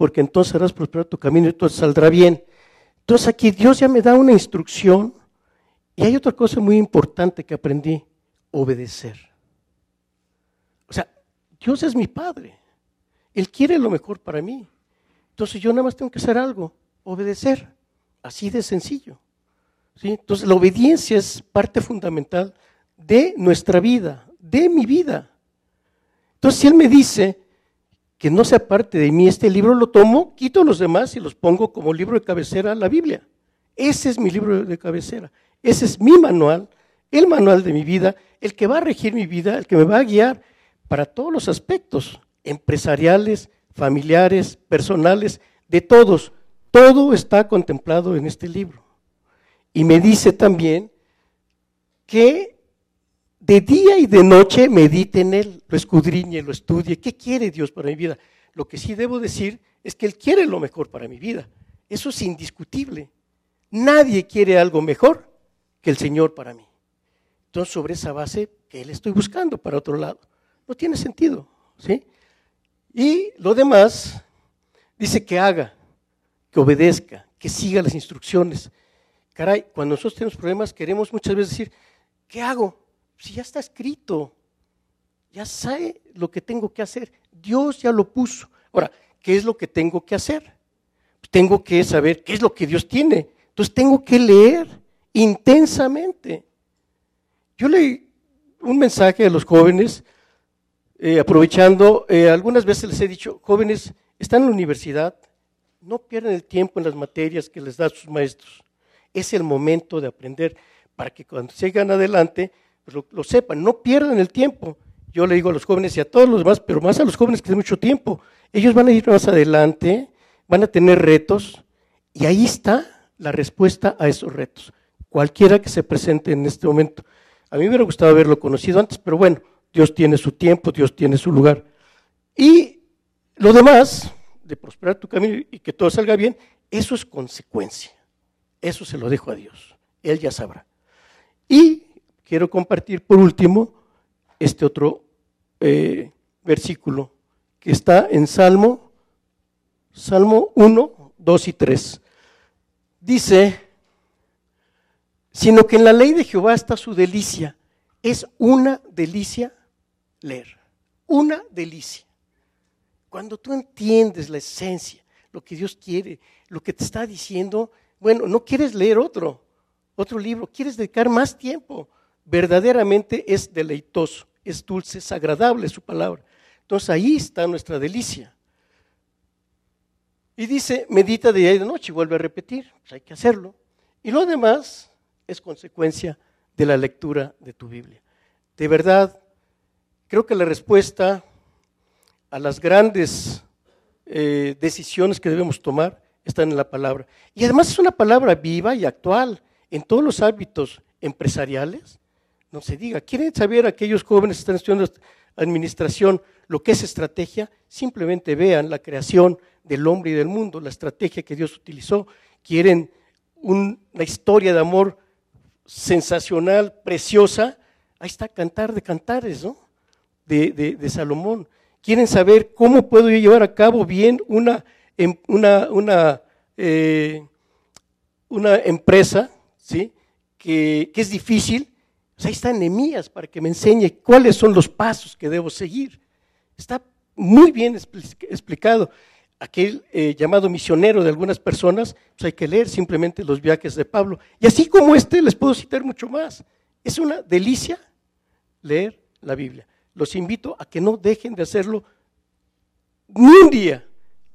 porque entonces harás prosperar tu camino y todo saldrá bien. Entonces aquí Dios ya me da una instrucción y hay otra cosa muy importante que aprendí, obedecer. O sea, Dios es mi Padre. Él quiere lo mejor para mí. Entonces yo nada más tengo que hacer algo, obedecer. Así de sencillo. ¿Sí? Entonces la obediencia es parte fundamental de nuestra vida, de mi vida. Entonces si Él me dice que no sea parte de mí este libro, lo tomo, quito los demás y los pongo como libro de cabecera la Biblia. Ese es mi libro de cabecera. Ese es mi manual, el manual de mi vida, el que va a regir mi vida, el que me va a guiar para todos los aspectos empresariales, familiares, personales, de todos. Todo está contemplado en este libro. Y me dice también que de día y de noche medite en él, lo escudriñe, lo estudie. ¿Qué quiere Dios para mi vida? Lo que sí debo decir es que Él quiere lo mejor para mi vida. Eso es indiscutible. Nadie quiere algo mejor que el Señor para mí. Entonces, sobre esa base, que Él estoy buscando para otro lado? No tiene sentido, ¿sí? Y lo demás, dice que haga, que obedezca, que siga las instrucciones. Caray, cuando nosotros tenemos problemas, queremos muchas veces decir, ¿qué hago? Si ya está escrito, ya sabe lo que tengo que hacer. Dios ya lo puso. Ahora, ¿qué es lo que tengo que hacer? Tengo que saber qué es lo que Dios tiene. Entonces tengo que leer intensamente. Yo leí un mensaje a los jóvenes, eh, aprovechando, eh, algunas veces les he dicho, jóvenes, están en la universidad, no pierdan el tiempo en las materias que les dan sus maestros. Es el momento de aprender para que cuando sigan adelante pues lo, lo, sepan, no pierdan el tiempo. Yo le digo a los jóvenes y a todos los demás, pero más a los jóvenes que tienen mucho tiempo, ellos van a ir más adelante, van a tener retos y ahí está la respuesta a esos retos, cualquiera que se presente en este momento. A mí me hubiera gustado haberlo conocido antes, pero bueno, Dios tiene su tiempo, Dios tiene su lugar. Y lo demás, de prosperar tu camino y que todo salga bien, eso es consecuencia. Eso se lo dejo a Dios. Él ya sabrá. Y quiero compartir por último este otro eh, versículo que está en Salmo, Salmo 1, 2 y 3. Dice, sino que en la ley de Jehová está su delicia. Es una delicia leer, una delicia. Cuando tú entiendes la esencia, lo que Dios quiere, lo que te está diciendo, bueno, no quieres leer otro, otro libro, quieres dedicar más tiempo. Verdaderamente es deleitoso, es dulce, es agradable su palabra. Entonces ahí está nuestra delicia. Y dice, medita de día y de noche, y vuelve a repetir, pues hay que hacerlo. Y lo demás es consecuencia de la lectura de tu Biblia. De verdad, creo que la respuesta a las grandes eh, decisiones que debemos tomar está en la palabra. Y además es una palabra viva y actual en todos los hábitos empresariales. No se diga, ¿quieren saber aquellos jóvenes que están estudiando administración lo que es estrategia? Simplemente vean la creación del hombre y del mundo, la estrategia que Dios utilizó. Quieren una historia de amor sensacional, preciosa. Ahí está Cantar de Cantares, ¿no? De, Salomón quieren saber cómo puedo yo llevar a cabo bien una, em, eh, empresa, ¿sí? Que, es difícil, pues ahí está Nehemías para que me enseñe cuáles son los pasos que debo seguir. Está muy bien explicado. Aquel eh, llamado misionero de algunas personas, pues hay que leer simplemente los viajes de Pablo. Y así como este, les puedo citar mucho más. Es una delicia leer la Biblia los invito a que no dejen de hacerlo ni un día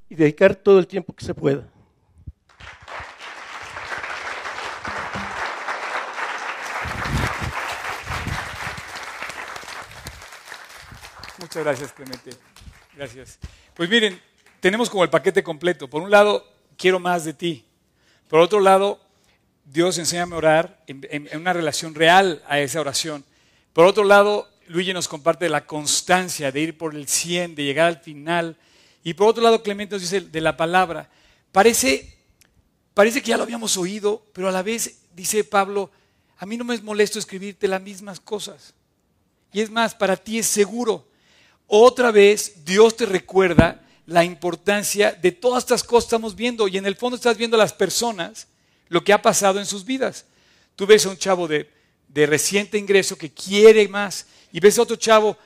y dedicar todo el tiempo que se pueda. Muchas gracias, Clemente. Gracias. Pues miren, tenemos como el paquete completo. Por un lado, quiero más de ti. Por otro lado, Dios enséñame a orar en, una relación real a esa oración. Por otro lado, Luigi nos comparte la constancia de ir por el 100, de llegar al final. Y por otro lado, Clemente nos dice de la palabra. Parece, parece que ya lo habíamos oído, pero a la vez, dice Pablo, a mí no me es molesto escribirte las mismas cosas. Y es más, para ti es seguro. Otra vez, Dios te recuerda la importancia de todas estas cosas que estamos viendo. Y en el fondo estás viendo a las personas lo que ha pasado en sus vidas. Tú ves a un chavo de, de reciente ingreso que quiere más y ves a otro chavo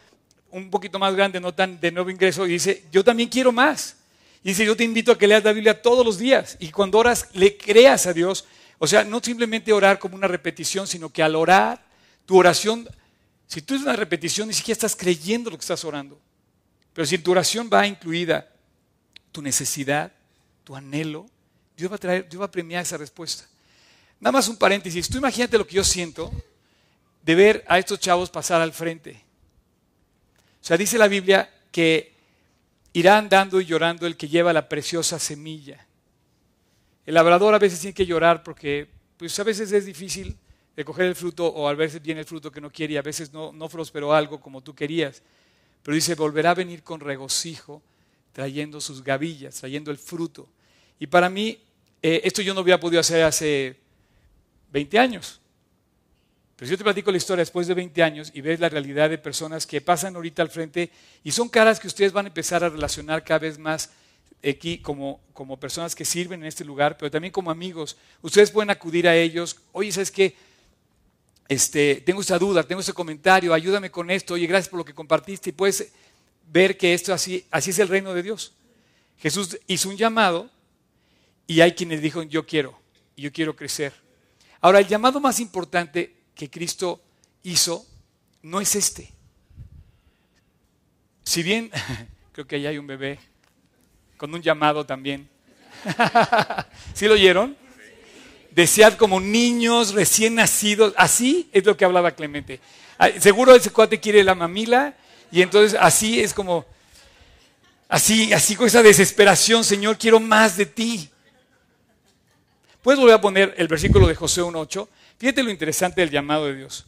un poquito más grande, no tan de nuevo ingreso, y dice, yo también quiero más. Y dice, yo te invito a que leas la Biblia todos los días. Y cuando oras, le creas a Dios. O sea, no simplemente orar como una repetición, sino que al orar, tu oración, si tú es una repetición, ni siquiera estás creyendo lo que estás orando. Pero si en tu oración va incluida tu necesidad, tu anhelo, Dios va a, traer, Dios va a premiar esa respuesta. Nada más un paréntesis. Tú imagínate lo que yo siento de ver a estos chavos pasar al frente. O sea, dice la Biblia que irá andando y llorando el que lleva la preciosa semilla. El labrador a veces tiene que llorar porque pues a veces es difícil recoger el fruto o a veces viene el fruto que no quiere y a veces no, no prosperó algo como tú querías. Pero dice, volverá a venir con regocijo trayendo sus gavillas, trayendo el fruto. Y para mí, eh, esto yo no hubiera podido hacer hace 20 años. Pero yo te platico la historia después de 20 años y ves la realidad de personas que pasan ahorita al frente y son caras que ustedes van a empezar a relacionar cada vez más aquí como, como personas que sirven en este lugar, pero también como amigos. Ustedes pueden acudir a ellos. Oye, ¿sabes qué? Este, tengo esta duda, tengo ese comentario, ayúdame con esto. Oye, gracias por lo que compartiste. Y puedes ver que esto así, así es el reino de Dios. Jesús hizo un llamado y hay quienes dijeron, yo quiero, yo quiero crecer. Ahora, el llamado más importante que Cristo hizo no es este. Si bien, creo que ahí hay un bebé con un llamado también. ¿Sí lo oyeron? Desead como niños recién nacidos. Así es lo que hablaba Clemente. Ah, seguro ese cuate quiere la mamila y entonces así es como, así, así con esa desesperación, Señor, quiero más de ti. Puedes volver a poner el versículo de José 1.8. Fíjate lo interesante del llamado de Dios.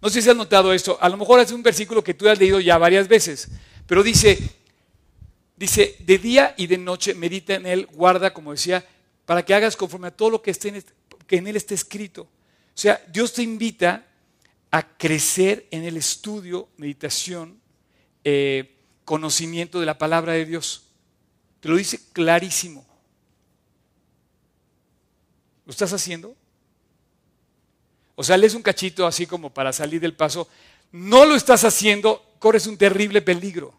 No sé si has notado esto. A lo mejor es un versículo que tú has leído ya varias veces, pero dice, dice, de día y de noche medita en él, guarda, como decía, para que hagas conforme a todo lo que, esté en, que en él esté escrito. O sea, Dios te invita a crecer en el estudio, meditación, eh, conocimiento de la palabra de Dios. Te lo dice clarísimo. ¿Lo estás haciendo? O sea, lees un cachito así como para salir del paso. No lo estás haciendo, corres un terrible peligro.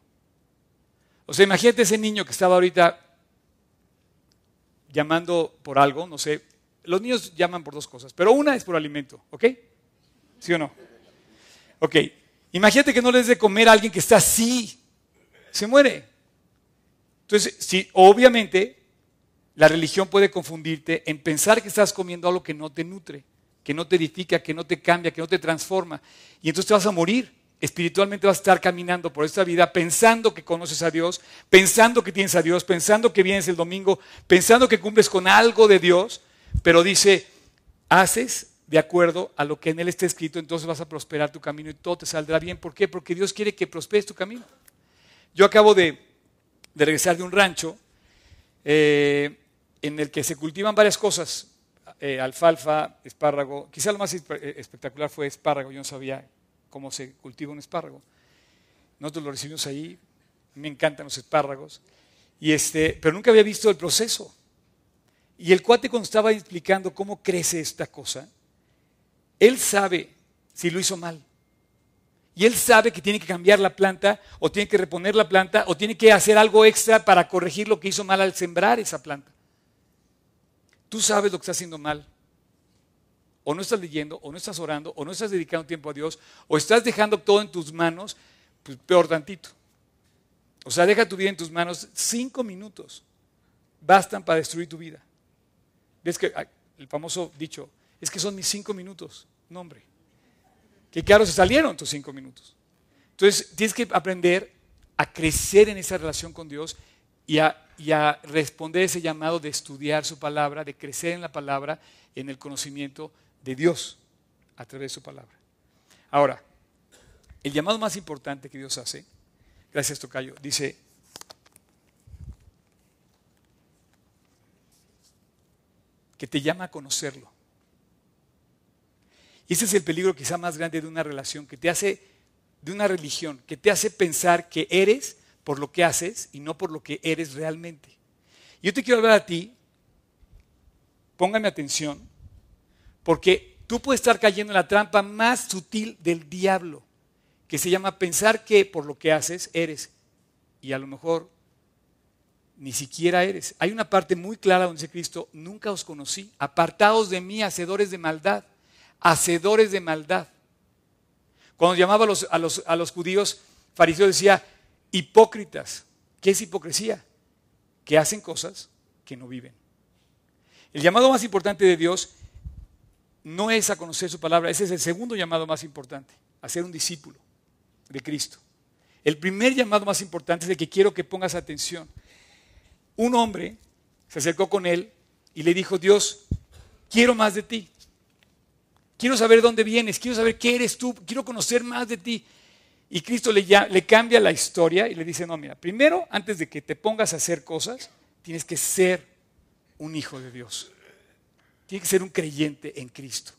O sea, imagínate ese niño que estaba ahorita llamando por algo, no sé. Los niños llaman por dos cosas, pero una es por alimento, ¿ok? ¿Sí o no? Ok. Imagínate que no le des de comer a alguien que está así, se muere. Entonces, sí, obviamente, la religión puede confundirte en pensar que estás comiendo algo que no te nutre que no te edifica, que no te cambia, que no te transforma. Y entonces te vas a morir. espiritualmente vas a estar caminando por esta vida pensando que conoces a Dios, pensando que tienes a Dios, pensando que vienes el domingo, pensando que cumples con algo de Dios, pero dice, haces de acuerdo a lo que en Él está escrito, entonces vas a prosperar tu camino y todo te saldrá bien. ¿Por qué? Porque Dios quiere que prosperes tu camino. Yo acabo de, regresar de un rancho eh, en el que se cultivan varias cosas, eh, alfalfa, espárrago, quizá lo más eh, espectacular fue espárrago, yo no sabía cómo se cultiva un espárrago. Nosotros lo recibimos ahí, me encantan los espárragos, y este, pero nunca había visto el proceso. Y el cuate cuando estaba explicando cómo crece esta cosa, él sabe si lo hizo mal. Y él sabe que tiene que cambiar la planta, o tiene que reponer la planta, o tiene que hacer algo extra para corregir lo que hizo mal al sembrar esa planta. Tú sabes lo que está haciendo mal o no estás leyendo, o no estás orando, o no estás dedicando tiempo a Dios, o estás dejando todo en tus manos, pues peor tantito. O sea, deja tu vida en tus manos. Cinco minutos bastan para destruir tu vida. ¿Ves que el famoso dicho, es que son mis cinco minutos? No, hombre. Qué claro se salieron tus cinco minutos. Entonces, tienes que aprender a crecer en esa relación con Dios y a, y a responder ese llamado de estudiar su palabra, de crecer en la palabra, en el conocimiento de Dios a través de su palabra. Ahora, el llamado más importante que Dios hace, gracias Tocayo, dice, que te llama a conocerlo. Y ese es el peligro quizá más grande de una relación, que te hace, de una religión, que te hace pensar que eres por lo que haces y no por lo que eres realmente. Yo te quiero hablar a ti, póngame atención, porque tú puedes estar cayendo en la trampa más sutil del diablo, que se llama pensar que por lo que haces eres. Y a lo mejor ni siquiera eres. Hay una parte muy clara donde dice Cristo, nunca os conocí, apartados de mí, hacedores de maldad, hacedores de maldad. Cuando llamaba a los, a los, a los judíos, fariseos decía, hipócritas. ¿Qué es hipocresía? Que hacen cosas que no viven. El llamado más importante de Dios no es a conocer su palabra, ese es el segundo llamado más importante, a ser un discípulo de Cristo. El primer llamado más importante es el que quiero que pongas atención. Un hombre se acercó con él y le dijo, Dios, quiero más de ti. Quiero saber dónde vienes, quiero saber qué eres tú, quiero conocer más de ti. Y Cristo le, le cambia la historia y le dice, no, mira, primero, antes de que te pongas a hacer cosas, tienes que ser un hijo de Dios. Tiene que ser un creyente en Cristo.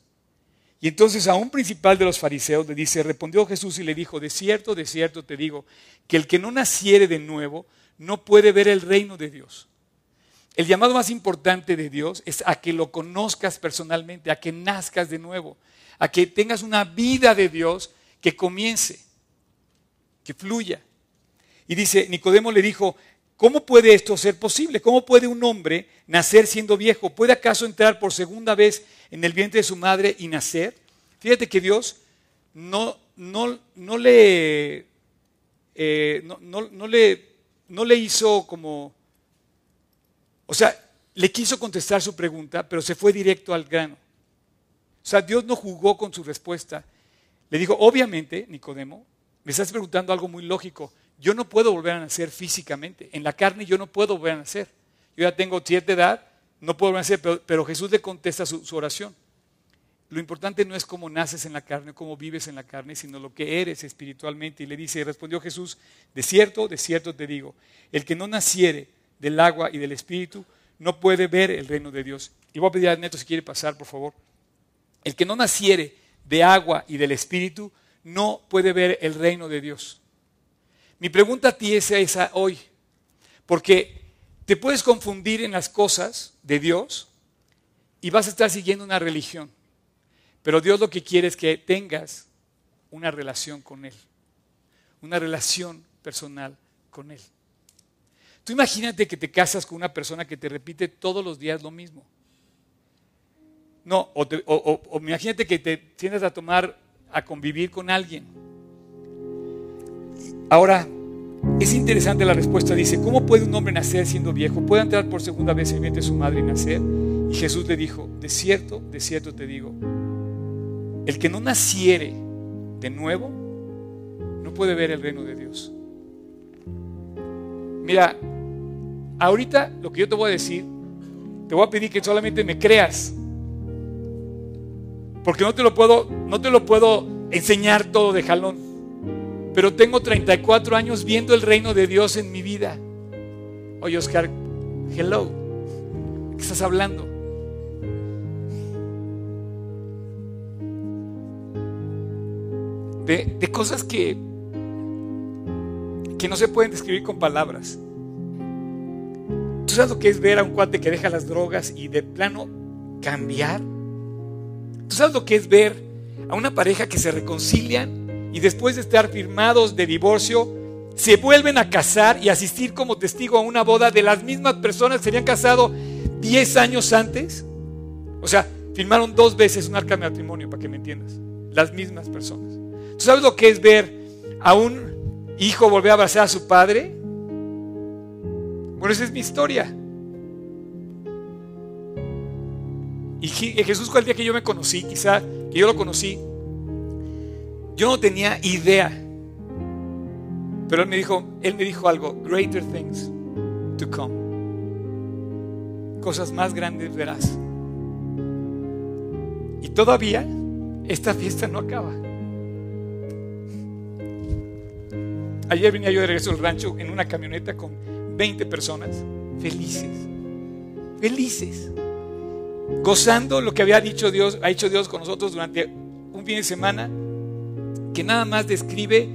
Y entonces a un principal de los fariseos le dice, respondió Jesús y le dijo, de cierto, de cierto te digo, que el que no naciere de nuevo no puede ver el reino de Dios. El llamado más importante de Dios es a que lo conozcas personalmente, a que nazcas de nuevo, a que tengas una vida de Dios que comience, que fluya. Y dice, Nicodemo le dijo, ¿Cómo puede esto ser posible? ¿Cómo puede un hombre nacer siendo viejo? ¿Puede acaso entrar por segunda vez en el vientre de su madre y nacer? Fíjate que Dios no, no, no le, eh, no, le, no le hizo como... O sea, le quiso contestar su pregunta, pero se fue directo al grano. O sea, Dios no jugó con su respuesta. Le dijo, obviamente, Nicodemo, me estás preguntando algo muy lógico yo no puedo volver a nacer físicamente. En la carne yo no puedo volver a nacer. Yo ya tengo cierta edad, no puedo volver a nacer, pero, Jesús le contesta su, su, oración. Lo importante no es cómo naces en la carne, cómo vives en la carne, sino lo que eres espiritualmente. Y le dice, respondió Jesús, de cierto, de cierto te digo, el que no naciere del agua y del espíritu no puede ver el reino de Dios. Y voy a pedir a Neto si quiere pasar, por favor. El que no naciere de agua y del espíritu no puede ver el reino de Dios. Mi pregunta a ti es esa hoy, porque te puedes confundir en las cosas de Dios y vas a estar siguiendo una religión, pero Dios lo que quiere es que tengas una relación con Él, una relación personal con Él. Tú imagínate que te casas con una persona que te repite todos los días lo mismo. No, o, imagínate que te tiendas a tomar, a convivir con alguien Ahora, es interesante la respuesta. Dice, ¿cómo puede un hombre nacer siendo viejo? ¿Puede entrar por segunda vez en el vientre de su madre y nacer? Y Jesús le dijo, de cierto, de cierto te digo, el que no naciere de nuevo no puede ver el reino de Dios. Mira, ahorita lo que yo te voy a decir, te voy a pedir que solamente me creas. Porque no te lo puedo, no te lo puedo enseñar todo de jalón. Pero tengo 34 años viendo el reino de Dios en mi vida. Oye, Oscar, hello. ¿Qué estás hablando? De, cosas que, que no se pueden describir con palabras. ¿Tú sabes lo que es ver a un cuate que deja las drogas y de plano cambiar? ¿Tú sabes lo que es ver a una pareja que se reconcilian y después de estar firmados de divorcio, se vuelven a casar y asistir como testigo a una boda de las mismas personas que se habían casado 10 años antes? O sea, firmaron dos veces un arca de matrimonio, para que me entiendas. Las mismas personas. ¿Tú sabes lo que es ver a un hijo volver a abrazar a su padre? Bueno, esa es mi historia. Y Jesús, el día que yo me conocí, quizá que yo lo conocí, yo no tenía idea. Pero él me dijo, él me dijo algo, greater things to come. Cosas más grandes verás. Y todavía esta fiesta no acaba. Ayer venía yo de regreso al rancho en una camioneta con 20 personas felices. Felices gozando lo que había dicho Dios, ha hecho Dios con nosotros durante un fin de semana, que nada más describe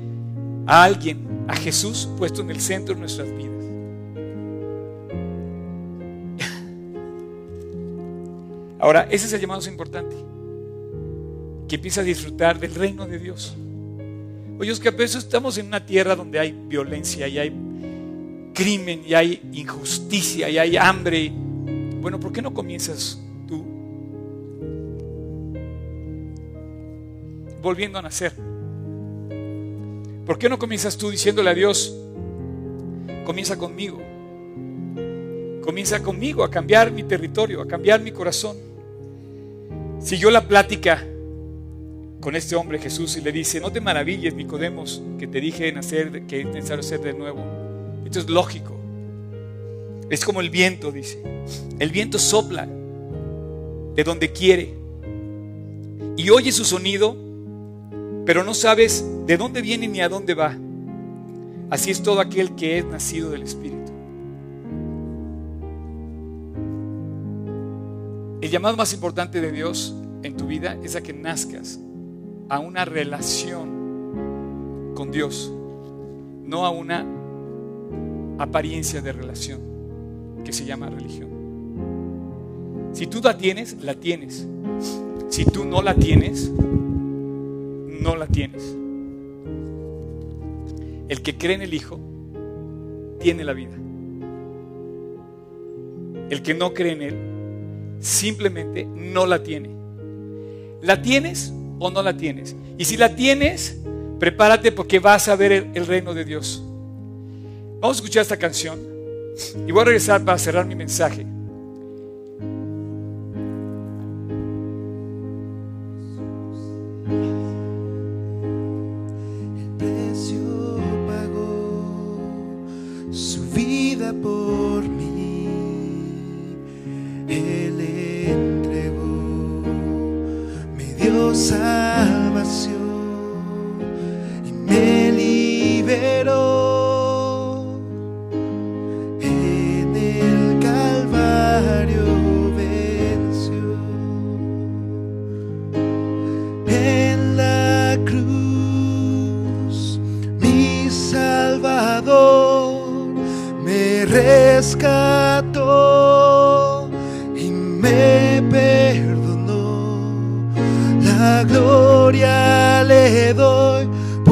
a alguien, a Jesús puesto en el centro de nuestras vidas. Ahora, ese es el llamado importante, que empieza a disfrutar del reino de Dios. Oye, es que a veces estamos en una tierra donde hay violencia y hay crimen y hay injusticia y hay hambre. Bueno, ¿por qué no comienzas volviendo a nacer. ¿Por qué no comienzas tú diciéndole a Dios, comienza conmigo? Comienza conmigo a cambiar mi territorio, a cambiar mi corazón. Siguió la plática con este hombre Jesús y le dice, no te maravilles, Nicodemos, que te dije nacer, que es necesario ser de nuevo. Esto es lógico. Es como el viento, dice. El viento sopla de donde quiere y oye su sonido, pero no sabes de dónde viene ni a dónde va. Así es todo aquel que es nacido del Espíritu. El llamado más importante de Dios en tu vida es a que nazcas a una relación con Dios, no a una apariencia de relación que se llama religión. Si tú la tienes, la tienes. Si tú no la tienes, no la tienes. El que cree en el Hijo tiene la vida. El que no cree en Él simplemente no la tiene. ¿La tienes o no la tienes? Y si la tienes, prepárate porque vas a ver el, reino de Dios. Vamos a escuchar esta canción y voy a regresar para cerrar mi mensaje.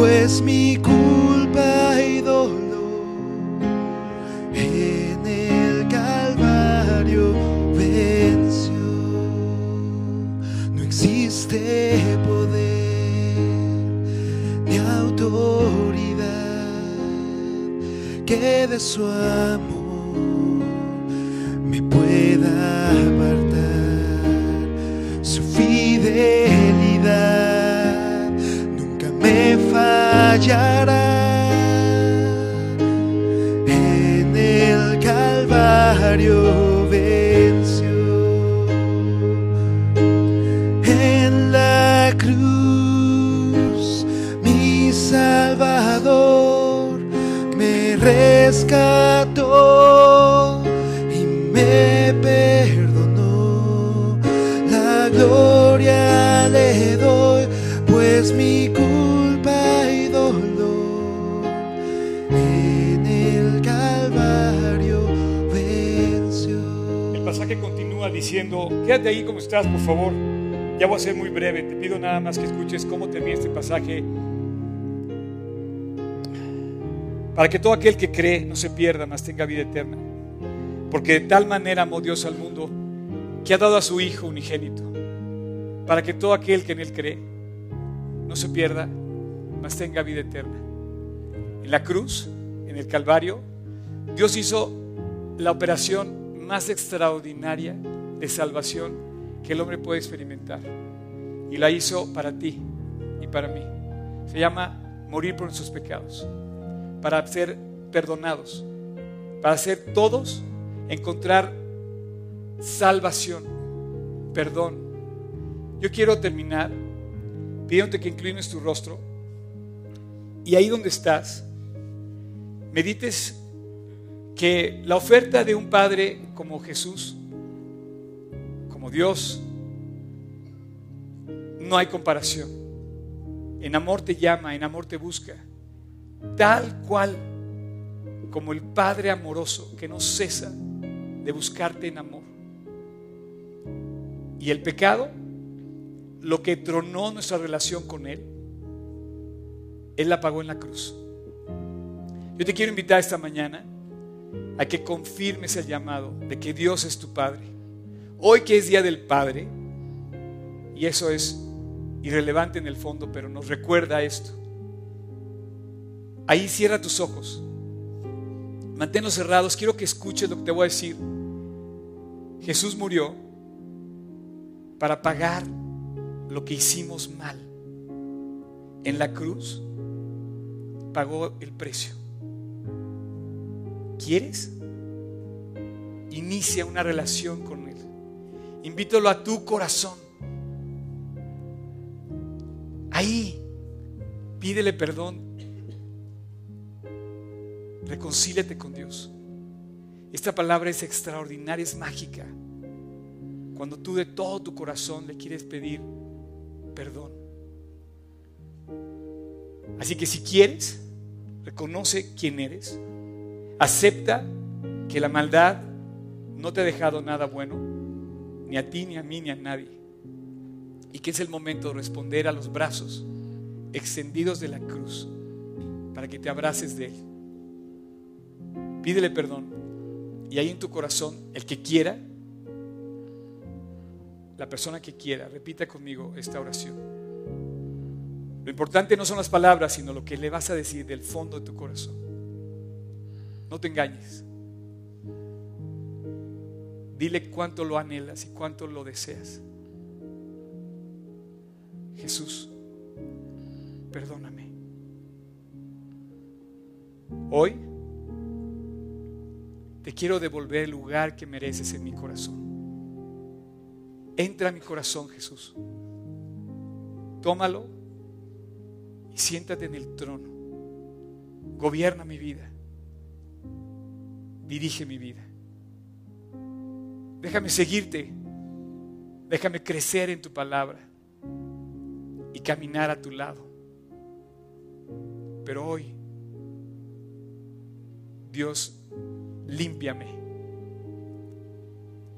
pues mi culpa y dolor en el Calvario venció. No existe poder ni autoridad que de su amor me pueda apartar. Su fidelidad hallará diciendo, quédate ahí como estás, por favor. Ya voy a ser muy breve, te pido nada más que escuches cómo termina este pasaje. Para que todo aquel que cree no se pierda, mas tenga vida eterna. Porque de tal manera amó Dios al mundo que ha dado a su Hijo unigénito. Para que todo aquel que en Él cree no se pierda, mas tenga vida eterna. En la cruz, en el Calvario, Dios hizo la operación más extraordinaria de salvación que el hombre puede experimentar. Y la hizo para ti y para mí. Se llama morir por nuestros pecados, para ser perdonados, para ser todos encontrar salvación, perdón. Yo quiero terminar pidiéndote que inclines tu rostro y ahí donde estás, medites que la oferta de un Padre como Jesús, Dios, no hay comparación. En amor te llama, en amor te busca, tal cual como el Padre amoroso que no cesa de buscarte en amor. Y el pecado, lo que tronó nuestra relación con Él, Él la pagó en la cruz. Yo te quiero invitar esta mañana a que confirmes el llamado de que Dios es tu Padre. Hoy que es Día del Padre, y eso es irrelevante en el fondo, pero nos recuerda esto. Ahí cierra tus ojos, manténlos cerrados, quiero que escuches lo que te voy a decir. Jesús murió para pagar lo que hicimos mal. En la cruz pagó el precio. ¿Quieres? Inicia una relación con. Invítalo a tu corazón. Ahí, pídele perdón. Reconcíliate con Dios. Esta palabra es extraordinaria, es mágica. Cuando tú de todo tu corazón le quieres pedir perdón. Así que si quieres, reconoce quién eres. Acepta que la maldad no te ha dejado nada bueno, ni a ti, ni a mí, ni a nadie. Y que es el momento de responder a los brazos extendidos de la cruz para que te abraces de Él. Pídele perdón. Y ahí en tu corazón, el que quiera, la persona que quiera, repita conmigo esta oración. Lo importante no son las palabras, sino lo que le vas a decir del fondo de tu corazón. No te engañes. Dile cuánto lo anhelas y cuánto lo deseas. Jesús, perdóname. Hoy te quiero devolver el lugar que mereces en mi corazón. Entra a mi corazón, Jesús. Tómalo y siéntate en el trono. Gobierna mi vida. Dirige mi vida. Déjame seguirte. Déjame crecer en tu palabra y caminar a tu lado. Pero hoy, Dios, límpiame,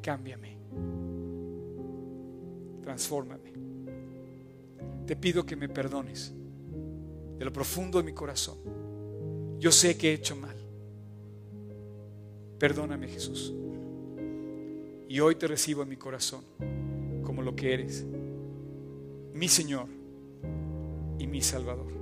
cámbiame, transfórmame. Te pido que me perdones de lo profundo de mi corazón. Yo sé que he hecho mal. Perdóname, Jesús. Y hoy te recibo en mi corazón como lo que eres, mi Señor y mi Salvador.